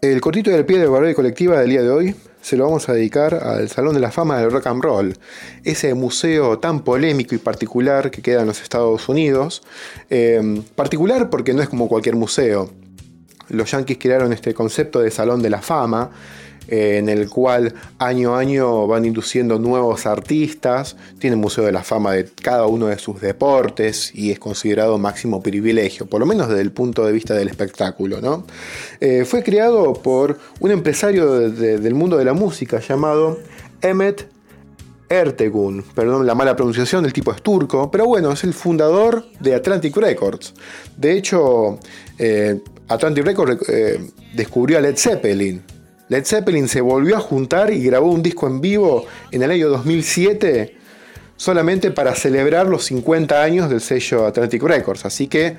El cortito del pie de Barbarie Colectiva del día de hoy se lo vamos a dedicar al Salón de la Fama del Rock and Roll, ese museo tan polémico y particular que queda en los Estados Unidos. Eh, particular porque no es como cualquier museo. Los yankees crearon este concepto de Salón de la Fama eh, en el cual año a año van induciendo nuevos artistas, tiene Museo de la Fama de cada uno de sus deportes y es considerado máximo privilegio, por lo menos desde el punto de vista del espectáculo. ¿no? Eh, fue creado por un empresario del mundo de la música llamado Emmet Ertegun, perdón la mala pronunciación, el tipo es turco, pero bueno, es el fundador de Atlantic Records. De hecho, eh, Atlantic Records descubrió a Led Zeppelin, Led Zeppelin se volvió a juntar y grabó un disco en vivo en el año 2007 solamente para celebrar los 50 años del sello Atlantic Records. Así que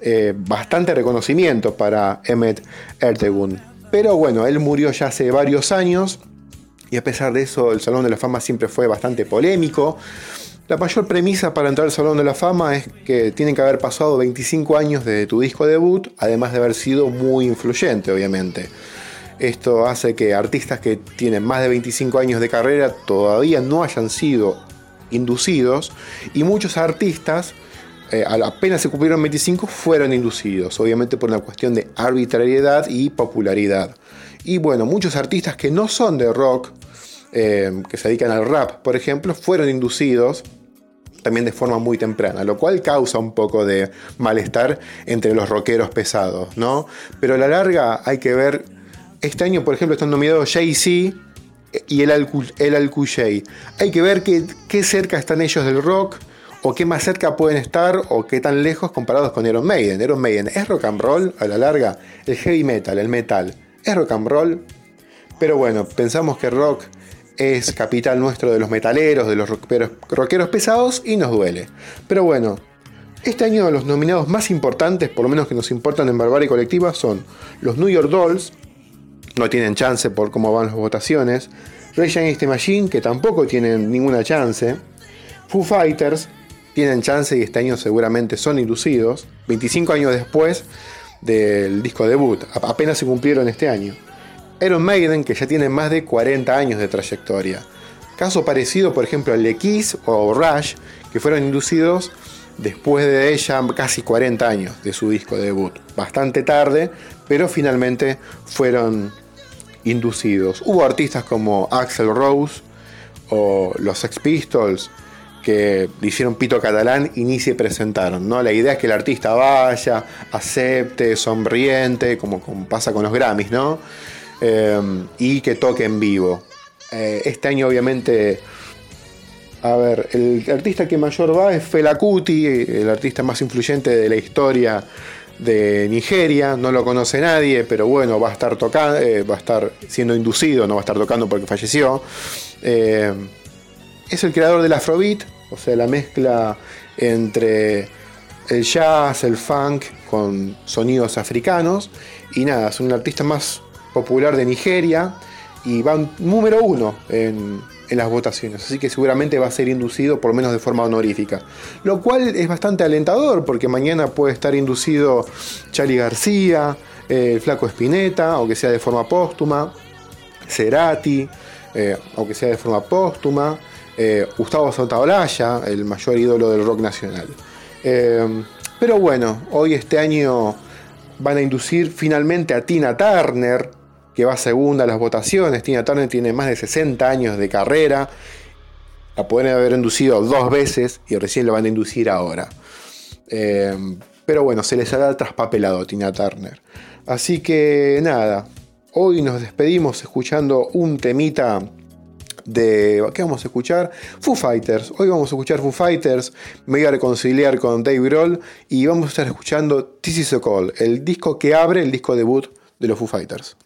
eh, bastante reconocimiento para Emmett Ertegun. Pero bueno, él murió ya hace varios años y a pesar de eso el Salón de la Fama siempre fue bastante polémico. La mayor premisa para entrar al Salón de la Fama es que tienen que haber pasado 25 años desde tu disco debut, además de haber sido muy influyente, obviamente. Esto hace que artistas que tienen más de 25 años de carrera todavía no hayan sido inducidos y muchos artistas eh, apenas se cumplieron 25 fueron inducidos, obviamente por una cuestión de arbitrariedad y popularidad. Y bueno, muchos artistas que no son de rock, eh, que se dedican al rap, por ejemplo, fueron inducidos también de forma muy temprana, lo cual causa un poco de malestar entre los rockeros pesados, ¿no? Pero a la larga hay que ver este año, por ejemplo, están nominados Jay-Z y el, Al el Hay que ver qué, cerca están ellos del rock, o qué más cerca pueden estar, o qué tan lejos comparados con Iron Maiden. Iron Maiden es rock and roll a la larga, el heavy metal, el metal, es rock and roll. Pero bueno, pensamos que rock es capital nuestro de los metaleros, de los rockeros pesados, y nos duele. Pero bueno, este año los nominados más importantes, por lo menos que nos importan en Barbarie Colectiva, son los New York Dolls, no tienen chance por cómo van las votaciones. Rage Against the Machine, que tampoco tienen ninguna chance. Foo Fighters tienen chance y este año seguramente son inducidos. 25 años después del disco debut, apenas se cumplieron este año. Iron Maiden, que ya tiene más de 40 años de trayectoria. Caso parecido, por ejemplo, al de o Rush, que fueron inducidos después de ella casi 40 años de su disco debut. Bastante tarde, pero finalmente fueron inducidos. Hubo artistas como Axel Rose o los Sex Pistols que hicieron pito catalán y ni se presentaron. ¿no? La idea es que el artista vaya, acepte, sonriente, como, pasa con los Grammys, ¿no? Em, y que toque en vivo. Eh, este año obviamente, a ver, el artista que mayor va es Fela Kuti, el artista más influyente de la historia de Nigeria, no lo conoce nadie, pero bueno, va a estar tocando, eh, va a estar siendo inducido, no va a estar tocando porque falleció. Eh, es el creador del Afrobeat, o sea, la mezcla entre el jazz, el funk con sonidos africanos. Y nada, es un artista más popular de Nigeria y va número uno en, en las votaciones, así que seguramente va a ser inducido por lo menos de forma honorífica. Lo cual es bastante alentador porque mañana puede estar inducido Charlie García, eh, Flaco Espineta, aunque sea de forma póstuma, Cerati, eh, aunque sea de forma póstuma, eh, Gustavo Santaolalla, el mayor ídolo del rock nacional. pero bueno, hoy este año van a inducir finalmente a Tina Turner, que va segunda a las votaciones. Tina Turner tiene más de 60 años de carrera. La pueden haber inducido dos veces y recién lo van a inducir ahora. Eh, pero bueno, se les ha traspapelado a Tina Turner. Así que nada, hoy nos despedimos escuchando un temita de. ¿Qué vamos a escuchar? Foo Fighters. Hoy vamos a escuchar Foo Fighters. Me voy a reconciliar con Dave Grohl y vamos a estar escuchando This Is a Call, el disco que abre el disco debut de los Foo Fighters.